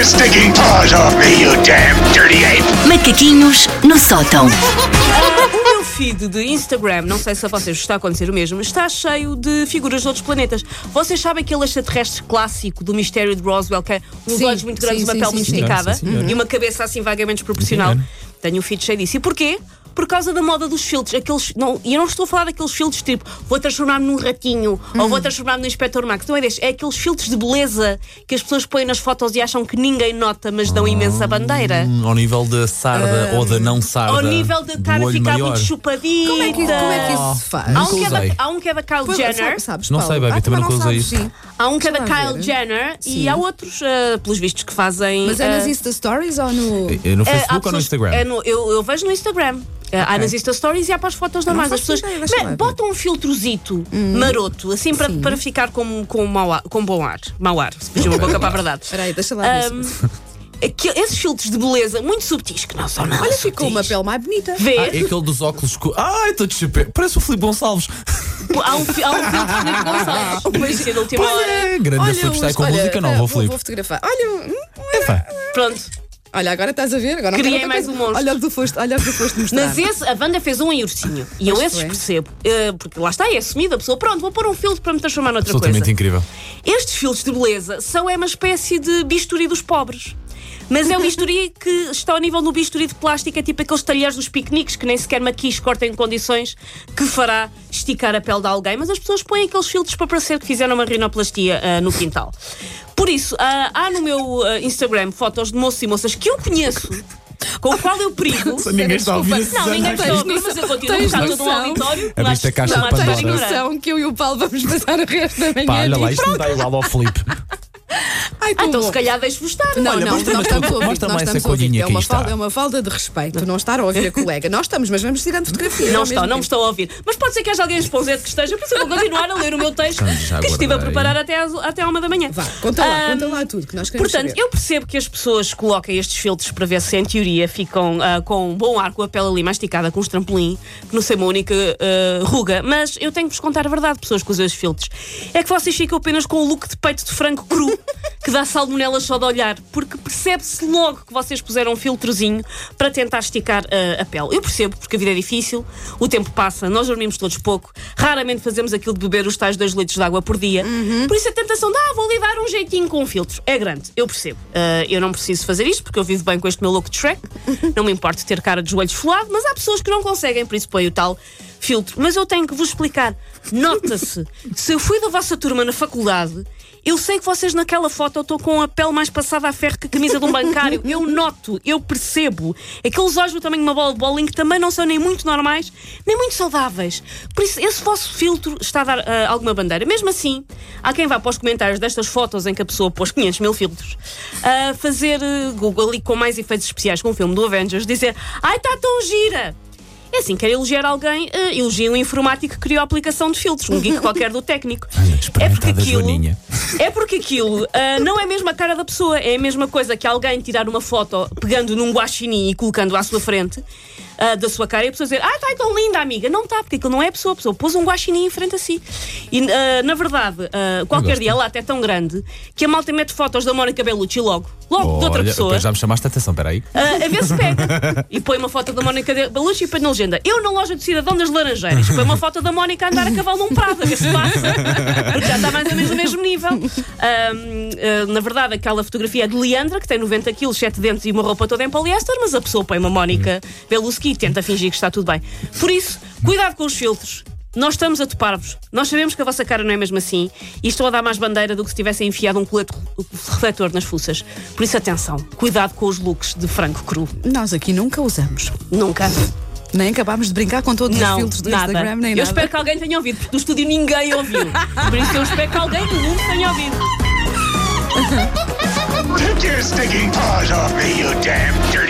your stinking paws off me, you damn dirty ape! Macaquinhos no sótão. O meu feed de Instagram, não sei se a vocês está a acontecer o mesmo, está cheio de figuras de outros planetas. Vocês sabem aquele extraterrestre clássico do mistério de Roswell, que é uns Sim, olhos muito grandes, sim, uma sim, pele sim, muito sim. esticada e uma cabeça assim vagamente desproporcional? Tenho um feed cheio disso. E porquê? Por causa da moda dos filtros. Aqueles, não, e eu não estou a falar daqueles filtros tipo vou transformar-me num ratinho ou vou transformar-me num Inspector Max. Não é destes. É aqueles filtros de beleza que as pessoas põem nas fotos e acham que ninguém nota, mas dão imensa bandeira. Hum, Ao nível da sarda ou da não sarda. Ao nível da cara ficar maior. muito chupadita. Como é, que, como é que isso se faz? Há um, que é da, há um que é da Kyle Pois, Jenner, sabe- sabes, Não sei, baby, Ah, também nunca não usei isso. sim. há um que é da Kyle. Jenner e Sim. há outros, ah, pelos vistos, que fazem. Mas é nas ah, Insta Stories ou no. É No é, há Facebook ou no Instagram? é no- eu, eu vejo no Instagram. Ah, Há nas Insta Stories e há para as fotos normais. As pessoas ideia, botam um filtrozito maroto, assim para, para ficar com, com, mau ar, com bom ar. Mau ar, se fugiu uma boca para a verdade. Espera aí, deixa lá aqui- esses filtros de beleza muito subtis, que não são nada. Olha, ficou uma pele mais bonita. Vê, Ah, é aquele dos óculos. Co... Ai, estou de chapéu. Parece o Filipe Gonçalves. há um, fi- há um filtro de Filipe Gonçalves. Mas na última hora. Olha, grande Olha, Filipe. Está aí com olha, música nova, vou, Filipe. vou fotografar. Olha, hum, Epá. Pronto. Olha, agora estás a ver. Agora não Criei mais coisa. um monstro. Olha o que tu foste, olha o que tu foste mostrar. Mas esse, a Wanda fez um em ursinho. E eu esses foi. percebo. eh, porque lá está, é assumida a pessoa. Pronto, vou pôr um filtro para me transformar noutra Absolutamente coisa. incrível. Estes filtros de beleza são é uma espécie de bisturi dos pobres. Mas é o bisturi que está ao nível do bisturi de plástico, é tipo aqueles talheres dos piqueniques que nem sequer maquis cortam em condições que fará esticar a pele de alguém. Mas as pessoas põem aqueles filtros para parecer que fizeram uma rinoplastia ah, no quintal. Por isso, ah, há no meu ah, Instagram fotos de moços e moças que eu conheço. Com o qual eu perigo. Ninguém está a ouvir Não, ninguém está a ouvir, mas eu continuo a Tens buscar todo um auditório. Abriste a caixa de Tens Pandora. ignorante. noção que eu e o Paulo vamos passar o resto da manhã. Pá, olha lá, isto não está igual ao Filipe. Ai, Ah, tão então se calhar deixo-vos estar. Não, Olha, não, mostra-me nós essa- estamos a ouvir. nós estamos a ouvir. É uma, falda, é uma falda de respeito não estar a ouvir a colega. Nós estamos, mas vamos tirando fotografia. Não ao estão, não me estão a ouvir. Mas pode ser que haja alguém esponzente que esteja, por isso eu vou continuar a ler o meu texto Então, que estive a preparar até, às, até à uma da manhã. Vá, conta lá, Ahm, conta lá tudo que nós queremos Portanto, saber. eu percebo que as pessoas coloquem estes filtros para ver se, em teoria, ficam ah, com um bom ar, com a pele ali masticada, com os trampolim, que não sei uma única ah, ruga. Mas eu tenho que vos contar a verdade, pessoas que usam estes filtros. É que vocês ficam apenas com o look de peito de frango cru, que dá salmonela só de olhar, porque percebe-se logo que vocês puseram um filtrozinho para tentar esticar ah, a pele. Eu percebo, porque a vida é difícil, o tempo passa, nós dormimos todos pouco, raramente fazemos aquilo de beber os tais 2 litros de água por dia. Por isso a tentação de, ah, vou lhe dar um jeitinho com filtros, é grande, eu percebo. Ah, eu não preciso fazer isto, porque eu vivo bem com este meu look de Shrek, não me importo ter cara de joelho esfolado, mas há pessoas que não conseguem, por isso põe o tal filtro. Mas eu tenho que vos explicar. Nota-se, se eu fui da vossa turma na faculdade, eu sei que vocês naquela foto estão com a pele mais passada a ferro que a camisa de um bancário. Eu noto, eu percebo. Aqueles olhos do tamanho de uma bola de bowling que também não são nem muito normais, nem muito saudáveis. Por isso, esse vosso filtro está a dar ah, alguma bandeira. Mesmo assim, há quem vá para os comentários destas fotos em que a pessoa pôs 500 mil filtros a fazer eh, Google e com mais efeitos especiais com o filme do Avengers, dizer: Ai, está tão gira! É assim, quer elogiar alguém, uh, elogia um informático que criou a aplicação de filtros, um geek qualquer do técnico. é porque aquilo, Joaninha. é porque aquilo uh, não é mesmo a cara da pessoa, é a mesma coisa que alguém tirar uma foto pegando num guaxinim e colocando à sua frente uh, da sua cara e a pessoa dizer, ah, está tão linda, amiga. Não está, porque aquilo não é a pessoa, a pessoa pôs um guaxinim em frente a si. E uh, na verdade, uh, qualquer dia a lata é tão grande que a malta mete fotos da Mónica Bellucci logo, logo de outra Olha, pessoa. já me chamaste a atenção, peraí. Ah, a ver se pega. E põe uma foto da Mónica Belushi e põe na legenda. Eu na loja do Cidadão das Laranjeiras. Põe uma foto da Mónica a andar a cavalo num prado, a ver se passa. Porque já está mais ou menos no mesmo nível. Na verdade, aquela fotografia é de Leandra, que tem 90 quilos, 7 dentes e uma roupa toda em poliéster, mas a pessoa põe uma Mónica Beluski e tenta fingir que está tudo bem. Por isso, cuidado com os filtros. Nós estamos a topar-vos. Nós sabemos que a vossa cara não é mesmo assim e estou a dar mais bandeira do que se tivessem enfiado um colete refletor nas fuças. Por isso, atenção, cuidado com os looks de frango cru. Nós aqui nunca usamos. Nunca. Nem acabámos de brincar com todos os Não, filtros do nada. Instagram, nem eu nada. espero que alguém tenha ouvido, porque no estúdio ninguém ouviu. Por isso eu espero que alguém no mundo tenha ouvido. Take your stinking paws off me, you damn dirty!